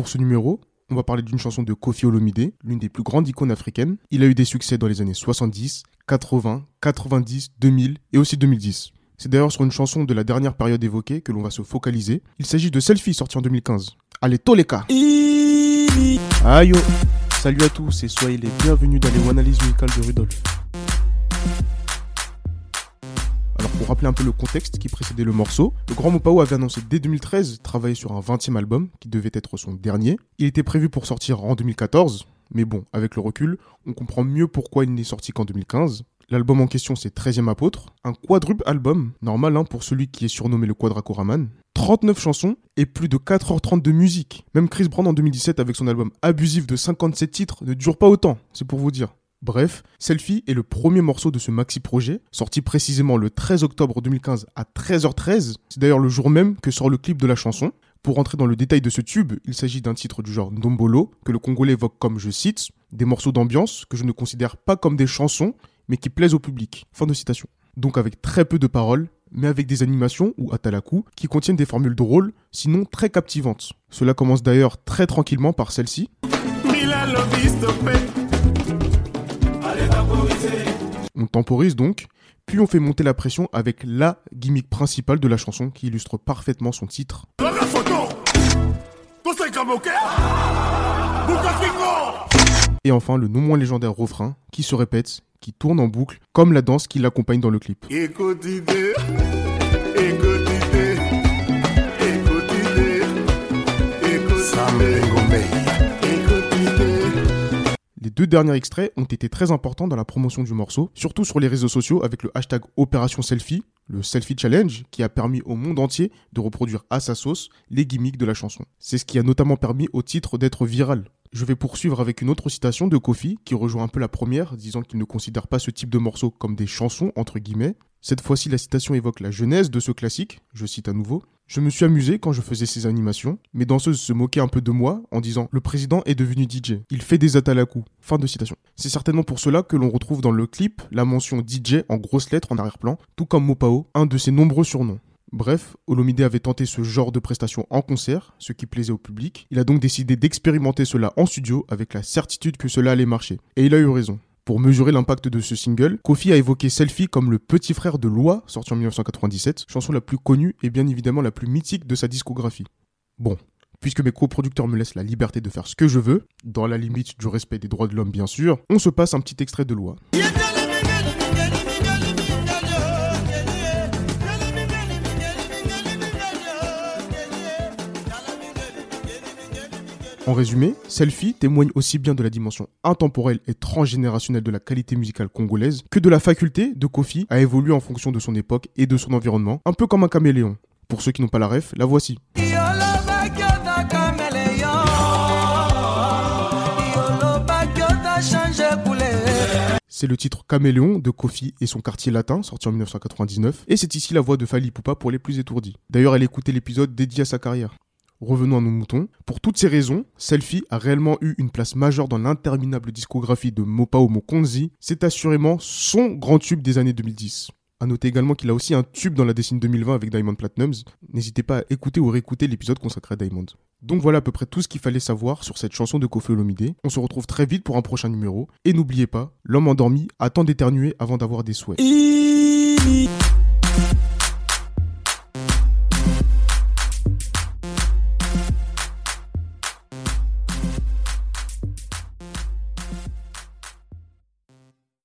Pour ce numéro, on va parler d'une chanson de Kofi Olomide, l'une des plus grandes icônes africaines. Il a eu des succès dans les années 70, 80, 90, 2000 et aussi 2010. C'est d'ailleurs sur une chanson de la dernière période évoquée que l'on va se focaliser. Il s'agit de Selfie sorti en 2015. Allez, Toleka Aïe Salut à tous et soyez les bienvenus dans les analyses musicales de Rudolf. Pour rappeler un peu le contexte qui précédait le morceau, le Grand Mopao avait annoncé dès 2013 travailler sur un 20e album qui devait être son dernier. Il était prévu pour sortir en 2014, mais bon, avec le recul, on comprend mieux pourquoi il n'est sorti qu'en 2015. L'album en question, c'est 13e apôtre, un quadruple album, normal hein, pour celui qui est surnommé le Quadracoraman. 39 chansons et plus de 4h30 de musique. Même Chris Brown en 2017 avec son album abusif de 57 titres ne dure pas autant, c'est pour vous dire. Bref, Selfie est le premier morceau de ce maxi-projet, sorti précisément le 13 octobre 2015 à 13h13. C'est d'ailleurs le jour même que sort le clip de la chanson. Pour entrer dans le détail de ce tube, il s'agit d'un titre du genre Ndombolo, que le Congolais évoque comme, je cite, des morceaux d'ambiance que je ne considère pas comme des chansons, mais qui plaisent au public. Fin de citation. Donc avec très peu de paroles, mais avec des animations ou atalaku qui contiennent des formules drôles, sinon très captivantes. Cela commence d'ailleurs très tranquillement par celle-ci. On temporise donc, puis on fait monter la pression avec la gimmick principale de la chanson qui illustre parfaitement son titre. Et enfin le non moins légendaire refrain qui se répète qui tourne en boucle, comme la danse qui l'accompagne dans le clip. Deux derniers extraits ont été très importants dans la promotion du morceau, surtout sur les réseaux sociaux avec le hashtag Opération Selfie, le Selfie Challenge, qui a permis au monde entier de reproduire à sa sauce les gimmicks de la chanson. C'est ce qui a notamment permis au titre d'être viral. Je vais poursuivre avec une autre citation de Kofi qui rejoint un peu la première, disant qu'il ne considère pas ce type de morceaux comme des chansons, entre guillemets. Cette fois-ci, la citation évoque la genèse de ce classique, je cite à nouveau. Je me suis amusé quand je faisais ces animations. Mes danseuses se moquaient un peu de moi en disant Le président est devenu DJ. Il fait des atalaku. Fin de. C'est certainement pour cela que l'on retrouve dans le clip la mention DJ en grosses lettres en arrière-plan, tout comme Mopao, un de ses nombreux surnoms. Bref, Olomide avait tenté ce genre de prestation en concert, ce qui plaisait au public. Il a donc décidé d'expérimenter cela en studio avec la certitude que cela allait marcher. Et il a eu raison. Pour mesurer l'impact de ce single, Kofi a évoqué Selfie comme le petit frère de Loi, sorti en 1997, chanson la plus connue et bien évidemment la plus mythique de sa discographie. Bon, puisque mes coproducteurs me laissent la liberté de faire ce que je veux, dans la limite du respect des droits de l'homme bien sûr, on se passe un petit extrait de Loi. En résumé, Selfie témoigne aussi bien de la dimension intemporelle et transgénérationnelle de la qualité musicale congolaise que de la faculté de Kofi à évoluer en fonction de son époque et de son environnement, un peu comme un caméléon. Pour ceux qui n'ont pas la ref, la voici. C'est le titre Caméléon de Kofi et son quartier latin, sorti en 1999, et c'est ici la voix de Fali Poupa pour les plus étourdis. D'ailleurs, elle écoutait l'épisode dédié à sa carrière. Revenons à nos moutons. Pour toutes ces raisons, Selfie a réellement eu une place majeure dans l'interminable discographie de Mopao Mokonzi. C'est assurément son grand tube des années 2010. A noter également qu'il a aussi un tube dans la décennie 2020 avec Diamond Platinums. N'hésitez pas à écouter ou réécouter l'épisode consacré à Diamond. Donc voilà à peu près tout ce qu'il fallait savoir sur cette chanson de Kofi Olomide. On se retrouve très vite pour un prochain numéro. Et n'oubliez pas, l'homme endormi attend d'éternuer avant d'avoir des souhaits.